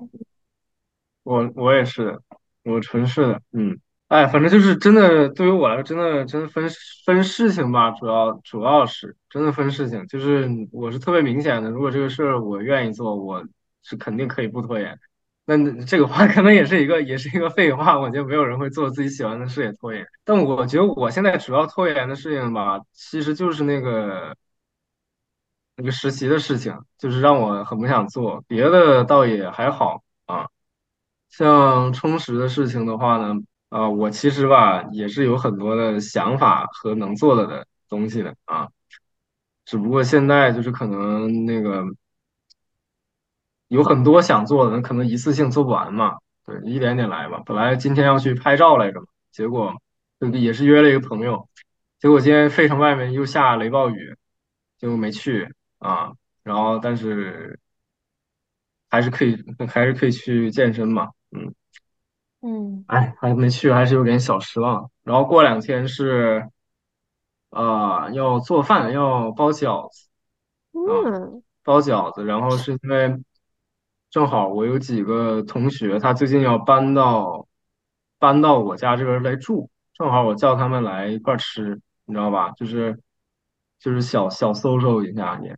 我我也是，我纯是的，嗯，哎，反正就是真的，对于我来说，真的真的分分事情吧，主要主要是真的分事情，就是我是特别明显的，如果这个事儿我愿意做，我是肯定可以不拖延。那这个话可能也是一个也是一个废话，我觉得没有人会做自己喜欢的事也拖延。但我觉得我现在主要拖延的事情吧，其实就是那个那个实习的事情，就是让我很不想做，别的倒也还好啊。像充实的事情的话呢，啊，我其实吧也是有很多的想法和能做的的东西的啊，只不过现在就是可能那个有很多想做的，可能一次性做不完嘛，对，一点点来吧。本来今天要去拍照来着，结果也是约了一个朋友，结果今天费城外面又下雷暴雨，就没去啊。然后但是还是可以还是可以去健身嘛。嗯嗯哎，还没去，还是有点小失望。然后过两天是，啊，要做饭，要包饺子啊，嗯包饺子。然后是因为正好我有几个同学，他最近要搬到搬到我家这边来住，正好我叫他们来一块儿吃，你知道吧？就是就是小小 social 一下你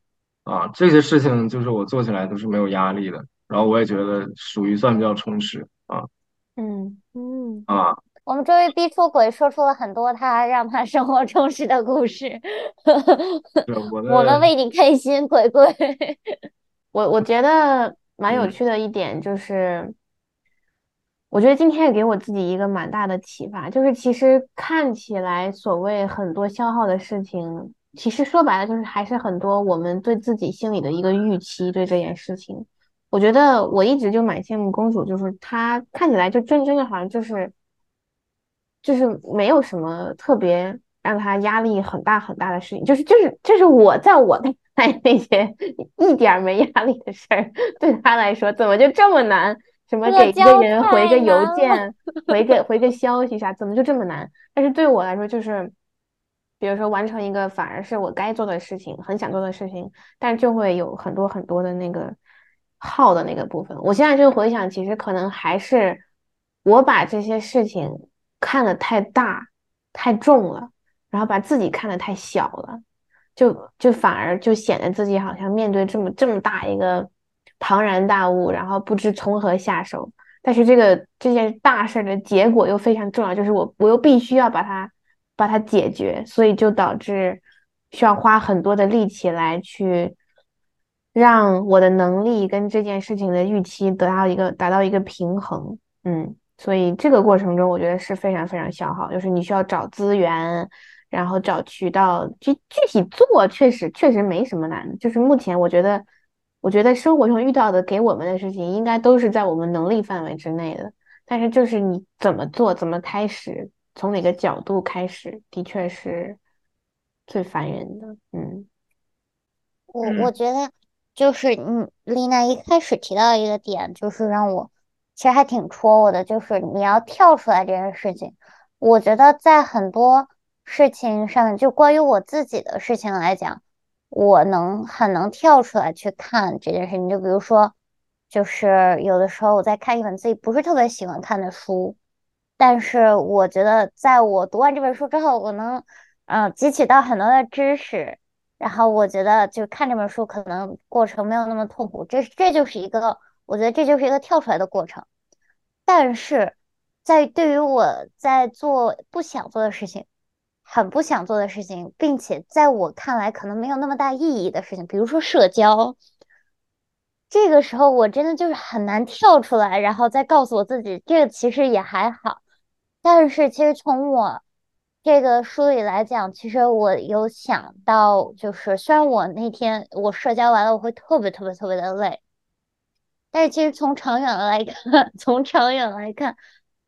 啊，这些事情就是我做起来都是没有压力的。然后我也觉得属于算比较充实啊嗯嗯，啊。我们终于逼出鬼，说出了很多他让他生活充实的故事。是我我们为你开心，鬼鬼。我我觉得蛮有嗯趣的一点就是。我觉得今天也给我自己一个蛮大的启发，就是其实看起来所谓很多消耗的事情，其实说白了就是还是很多我们对自己心里的一个预期，对这件事情。我觉得我一直就蛮羡慕公主，就是她看起来就真真的好像就是就是没有什么特别让她压力很大很大的事情，就是就是就是我在我看来那些一点儿没压力的事儿，对她来说怎么就这么难？什么给一个人回个邮件，回个回个消息啥，怎么就这么难？但是对我来说，就是比如说完成一个反而是我该做的事情，很想做的事情，但就会有很多很多的那个耗的那个部分。我现在就回想，其实可能还是我把这些事情看得太大、太重了，然后把自己看得太小了。就就反而就显得自己好像面对这么这么大一个庞然大物，然后不知从何下手。但是这个这件大事的结果又非常重要，就是我我又必须要把它把它解决，所以就导致需要花很多的力气来去让我的能力跟这件事情的预期得到一个达到一个平衡。嗯，所以这个过程中我觉得是非常非常消耗，就是你需要找资源。然后找渠道，具具体做确实确实没什么难的，就是目前我觉得，我觉得生活中遇到的给我们的事情，应该都是在我们能力范围之内的。但是就是你怎么做，怎么开始，从哪个角度开始，的确是最烦人的。嗯我我嗯觉得就是你丽娜一开始提到一个点，就是让我其实还挺戳我的，就是你要跳出来这件事情。我觉得在很多事情上，就关于我自己的事情来讲，我能很能跳出来去看这件事情。就比如说，就是有的时候我在看一本自己不是特别喜欢看的书，但是我觉得在我读完这本书之后，我能嗯、汲取到很多的知识。然后我觉得，就看这本书可能过程没有那么痛苦，这这就是一个，我觉得这就是一个跳出来的过程。但是在对于我在做不想做的事情，很不想做的事情，并且在我看来可能没有那么大意义的事情，比如说社交，这个时候我真的就是很难跳出来，然后再告诉我自己，这个其实也还好。但是其实从我这个书里来讲，其实我有想到，就是虽然我那天我社交完了，我会特别特别特别的累，但是其实从长远来看，从长远来看，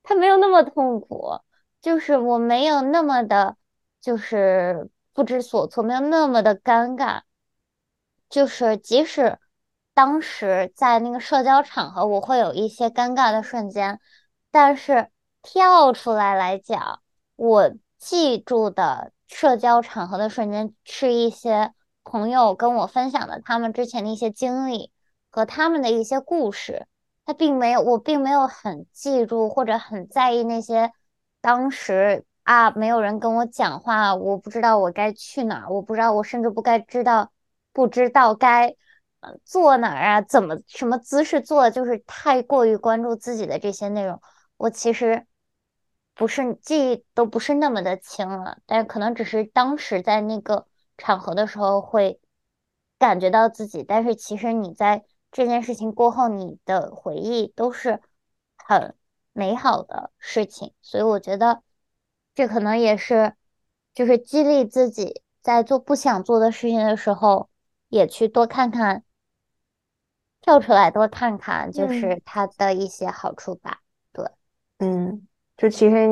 它没有那么痛苦，就是我没有那么的，就是不知所措，没有那么的尴尬，就是即使当时在那个社交场合，我会有一些尴尬的瞬间，但是跳出来来讲，我。记住的社交场合的瞬间，是一些朋友跟我分享的他们之前的一些经历和他们的一些故事。他并没有，我并没有很记住或者很在意那些当时啊，没有人跟我讲话，我不知道我该去哪儿，我不知道我甚至不该知道，不知道该坐哪儿啊，怎么什么姿势坐，就是太过于关注自己的这些内容。我其实。不是记忆都不是那么的清了，但是可能只是当时在那个场合的时候会感觉到自己，但是其实你在这件事情过后，你的回忆都是很美好的事情，所以我觉得这可能也是就是激励自己在做不想做的事情的时候，也去多看看，跳出来多看看，就是它的一些好处吧。对，嗯。就其实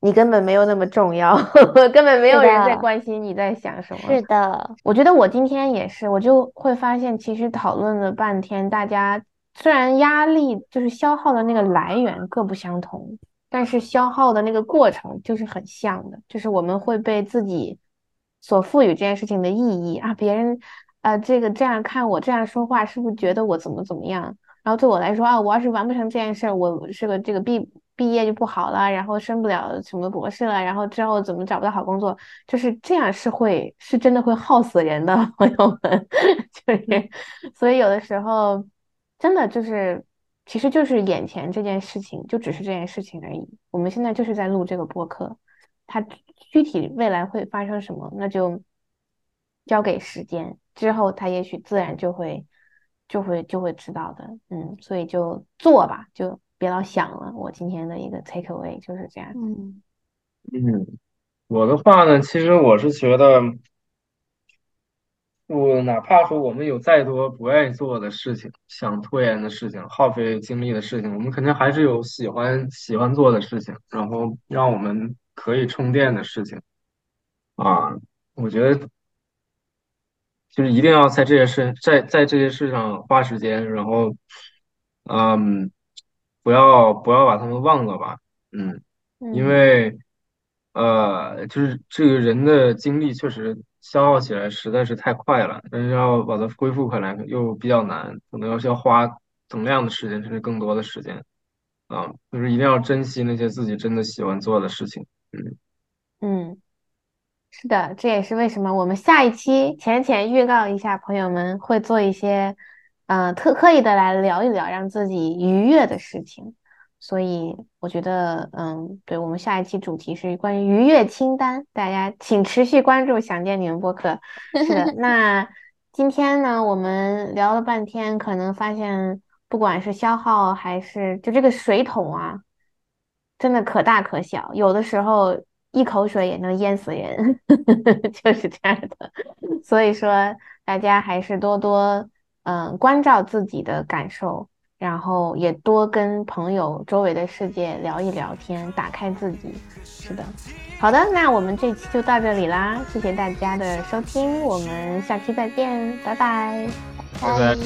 你根本没有那么重要，根本没有人在关心你在想什么。是的，我觉得我今天也是，我就会发现，其实讨论了半天，大家虽然压力就是消耗的那个来源各不相同，但是消耗的那个过程就是很像的，就是我们会被自己所赋予这件事情的意义啊，别人啊这个这样看我这样说话，是不是觉得我怎么怎么样？然后对我来说啊，我要是完不成这件事儿，我是个这个毕毕业就不好了，然后升不了什么博士了，然后之后怎么找不到好工作，就是这样是会是真的会耗死人的，朋友们，就是，所以有的时候真的就是，其实就是眼前这件事情，就只是这件事情而已。我们现在就是在录这个播客，它具体未来会发生什么，那就交给时间，之后它也许自然就会。就会就会知道的，嗯，所以就做吧，就别老想了。我今天的一个 take away 就是这样。嗯嗯，我的话呢，其实我是觉得，我哪怕说我们有再多不愿意做的事情，想拖延的事情，耗费精力的事情，我们肯定还是有喜欢喜欢做的事情，然后让我们可以充电的事情。啊，我觉得。就是一定要在这些事在在这些事上花时间，然后，嗯，不要不要把他们忘了吧，嗯，因为，呃，就是这个人的精力确实消耗起来实在是太快了，但是要把它恢复回来又比较难，可能要需要花等量的时间，甚至更多的时间，啊，就是一定要珍惜那些自己真的喜欢做的事情，嗯。嗯。是的，这也是为什么我们下一期浅浅预告一下，朋友们会做一些，嗯，特刻意的来聊一聊让自己愉悦的事情。所以我觉得，嗯，对我们下一期主题是关于愉悦清单，大家请持续关注，想见你们播客。是的，那 今天呢，我们聊了半天，可能发现不管是消耗还是就这个水桶啊，真的可大可小，有的时候。一口水也能淹死人，就是这样的。所以说，大家还是多多嗯关照自己的感受，然后也多跟朋友周围的世界聊一聊天，打开自己。是的，好的，那我们这期就到这里啦，谢谢大家的收听，我们下期再见，拜拜，拜拜。